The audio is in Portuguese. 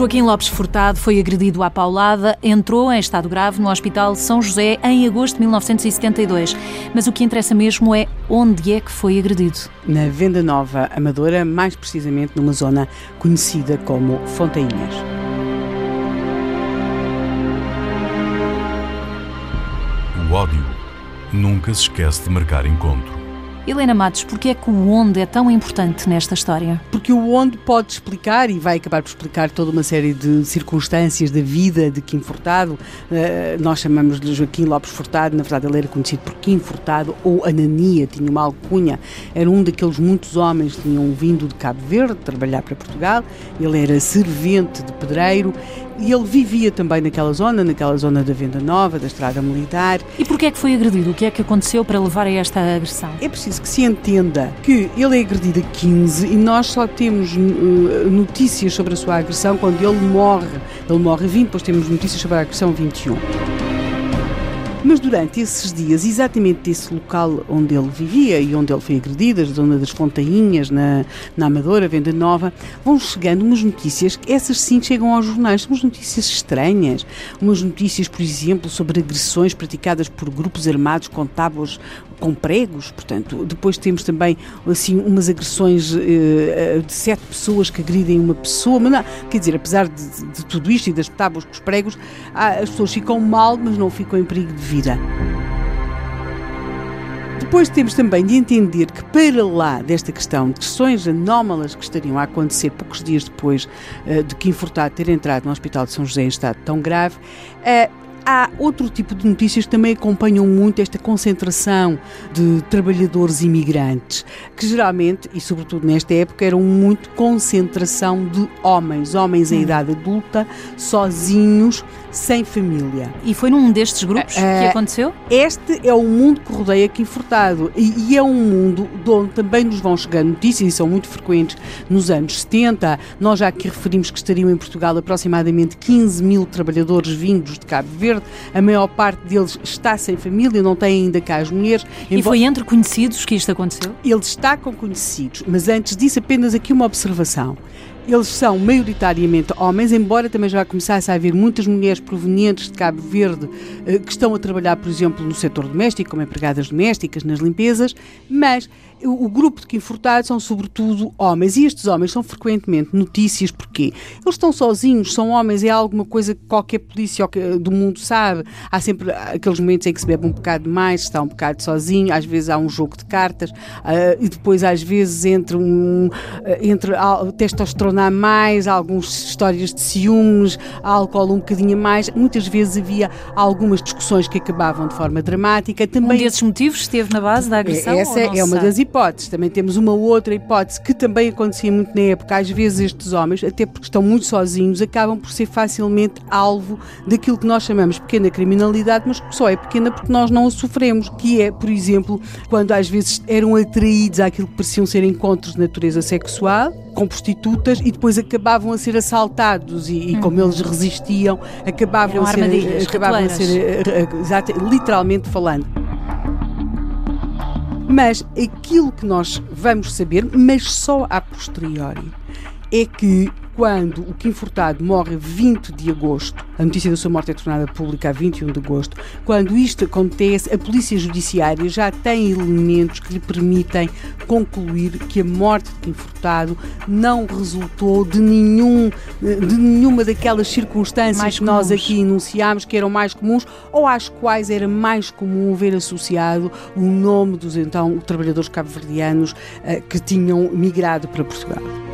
Joaquim Lopes Furtado foi agredido à paulada, entrou em estado grave no Hospital São José em agosto de 1972. Mas o que interessa mesmo é onde é que foi agredido. Na Venda Nova Amadora, mais precisamente numa zona conhecida como Fontainhas. O ódio nunca se esquece de marcar encontro. Helena Matos, porquê é que o onde é tão importante nesta história? Porque o onde pode explicar, e vai acabar por explicar toda uma série de circunstâncias da vida de Kim Furtado. Uh, nós chamamos de Joaquim Lopes Furtado, na verdade ele era conhecido por Kim Furtado ou Anania, tinha uma alcunha. Era um daqueles muitos homens que tinham vindo de Cabo Verde trabalhar para Portugal. Ele era servente de pedreiro e ele vivia também naquela zona, naquela zona da Venda Nova, da Estrada Militar. E porquê é que foi agredido? O que é que aconteceu para levar a esta agressão? É preciso que se entenda que ele é agredido a 15 e nós só temos uh, notícias sobre a sua agressão quando ele morre. Ele morre a 20, depois temos notícias sobre a agressão 21. Mas durante esses dias, exatamente desse local onde ele vivia e onde ele foi agredido, a zona das Fontainhas, na, na Amadora, Venda Nova, vão chegando umas notícias, essas sim chegam aos jornais, umas notícias estranhas, umas notícias, por exemplo, sobre agressões praticadas por grupos armados com tábuas com pregos, portanto, depois temos também assim umas agressões uh, de sete pessoas que agridem uma pessoa, mas não, quer dizer, apesar de, de tudo isto e das tábuas com os pregos, as pessoas ficam mal, mas não ficam em perigo de vida. Depois temos também de entender que, para lá desta questão de questões anómalas que estariam a acontecer poucos dias depois uh, de que Furtado ter entrado no Hospital de São José em estado tão grave, uh, Há outro tipo de notícias que também acompanham muito esta concentração de trabalhadores imigrantes, que geralmente, e sobretudo nesta época, eram muito concentração de homens, homens hum. em idade adulta, sozinhos, sem família. E foi num destes grupos uh, que eh, aconteceu? Este é o mundo que rodeia aqui Furtado e, e, é um mundo de onde também nos vão chegando notícias e são muito frequentes nos anos 70. Nós já aqui referimos que estariam em Portugal aproximadamente 15 mil trabalhadores vindos de Cabo Verde. A maior parte deles está sem família, não tem ainda cá as mulheres. E foi entre conhecidos que isto aconteceu? Ele está com conhecidos, mas antes disso apenas aqui uma observação. Eles são maioritariamente homens, embora também já começasse a haver muitas mulheres provenientes de Cabo Verde eh, que estão a trabalhar, por exemplo, no setor doméstico, como empregadas domésticas, nas limpezas, mas o, grupo de que infurtados são sobretudo homens e estes homens são frequentemente notícias porque eles estão sozinhos, são homens, é alguma coisa que qualquer polícia do mundo sabe. Há sempre aqueles momentos em que se bebe um bocado mais, está um bocado sozinho, às vezes há um jogo de cartas uh, e depois às vezes entre, um, uh, entre testosterona a mais, algumas histórias de ciúmes, álcool um bocadinho a mais. Muitas vezes havia algumas discussões que acabavam de forma dramática. Também, um desses motivos esteve na base da agressão? Essa é uma das hipóteses. Também temos uma outra hipótese que também acontecia muito na época. Às vezes estes homens, até porque estão muito sozinhos, acabam por ser facilmente alvo daquilo que nós chamamos pequena criminalidade, mas que só é pequena porque nós não a sofremos. Que é, por exemplo, quando às vezes eram atraídos àquilo que pareciam ser encontros de natureza sexual, com prostitutas, e depois acabavam a ser assaltados e, e como uhum. eles resistiam, acabavam a ser, acabavam a ser eh, literalmente falando. Mas aquilo que nós vamos saber, mas só a posteriori, é que quando o Kim Furtado morre 20 de agosto, a notícia da sua morte é tornada pública a 21 de agosto, quando isto acontece, a Polícia Judiciária já tem elementos que lhe permitem concluir que a morte de Kim Furtado não resultou de, nenhum, de nenhuma daquelas circunstâncias mais que nós aqui enunciámos que eram mais comuns ou às quais era mais comum ver associado o nome dos então trabalhadores cabo-verdianos uh, que tinham migrado para Portugal.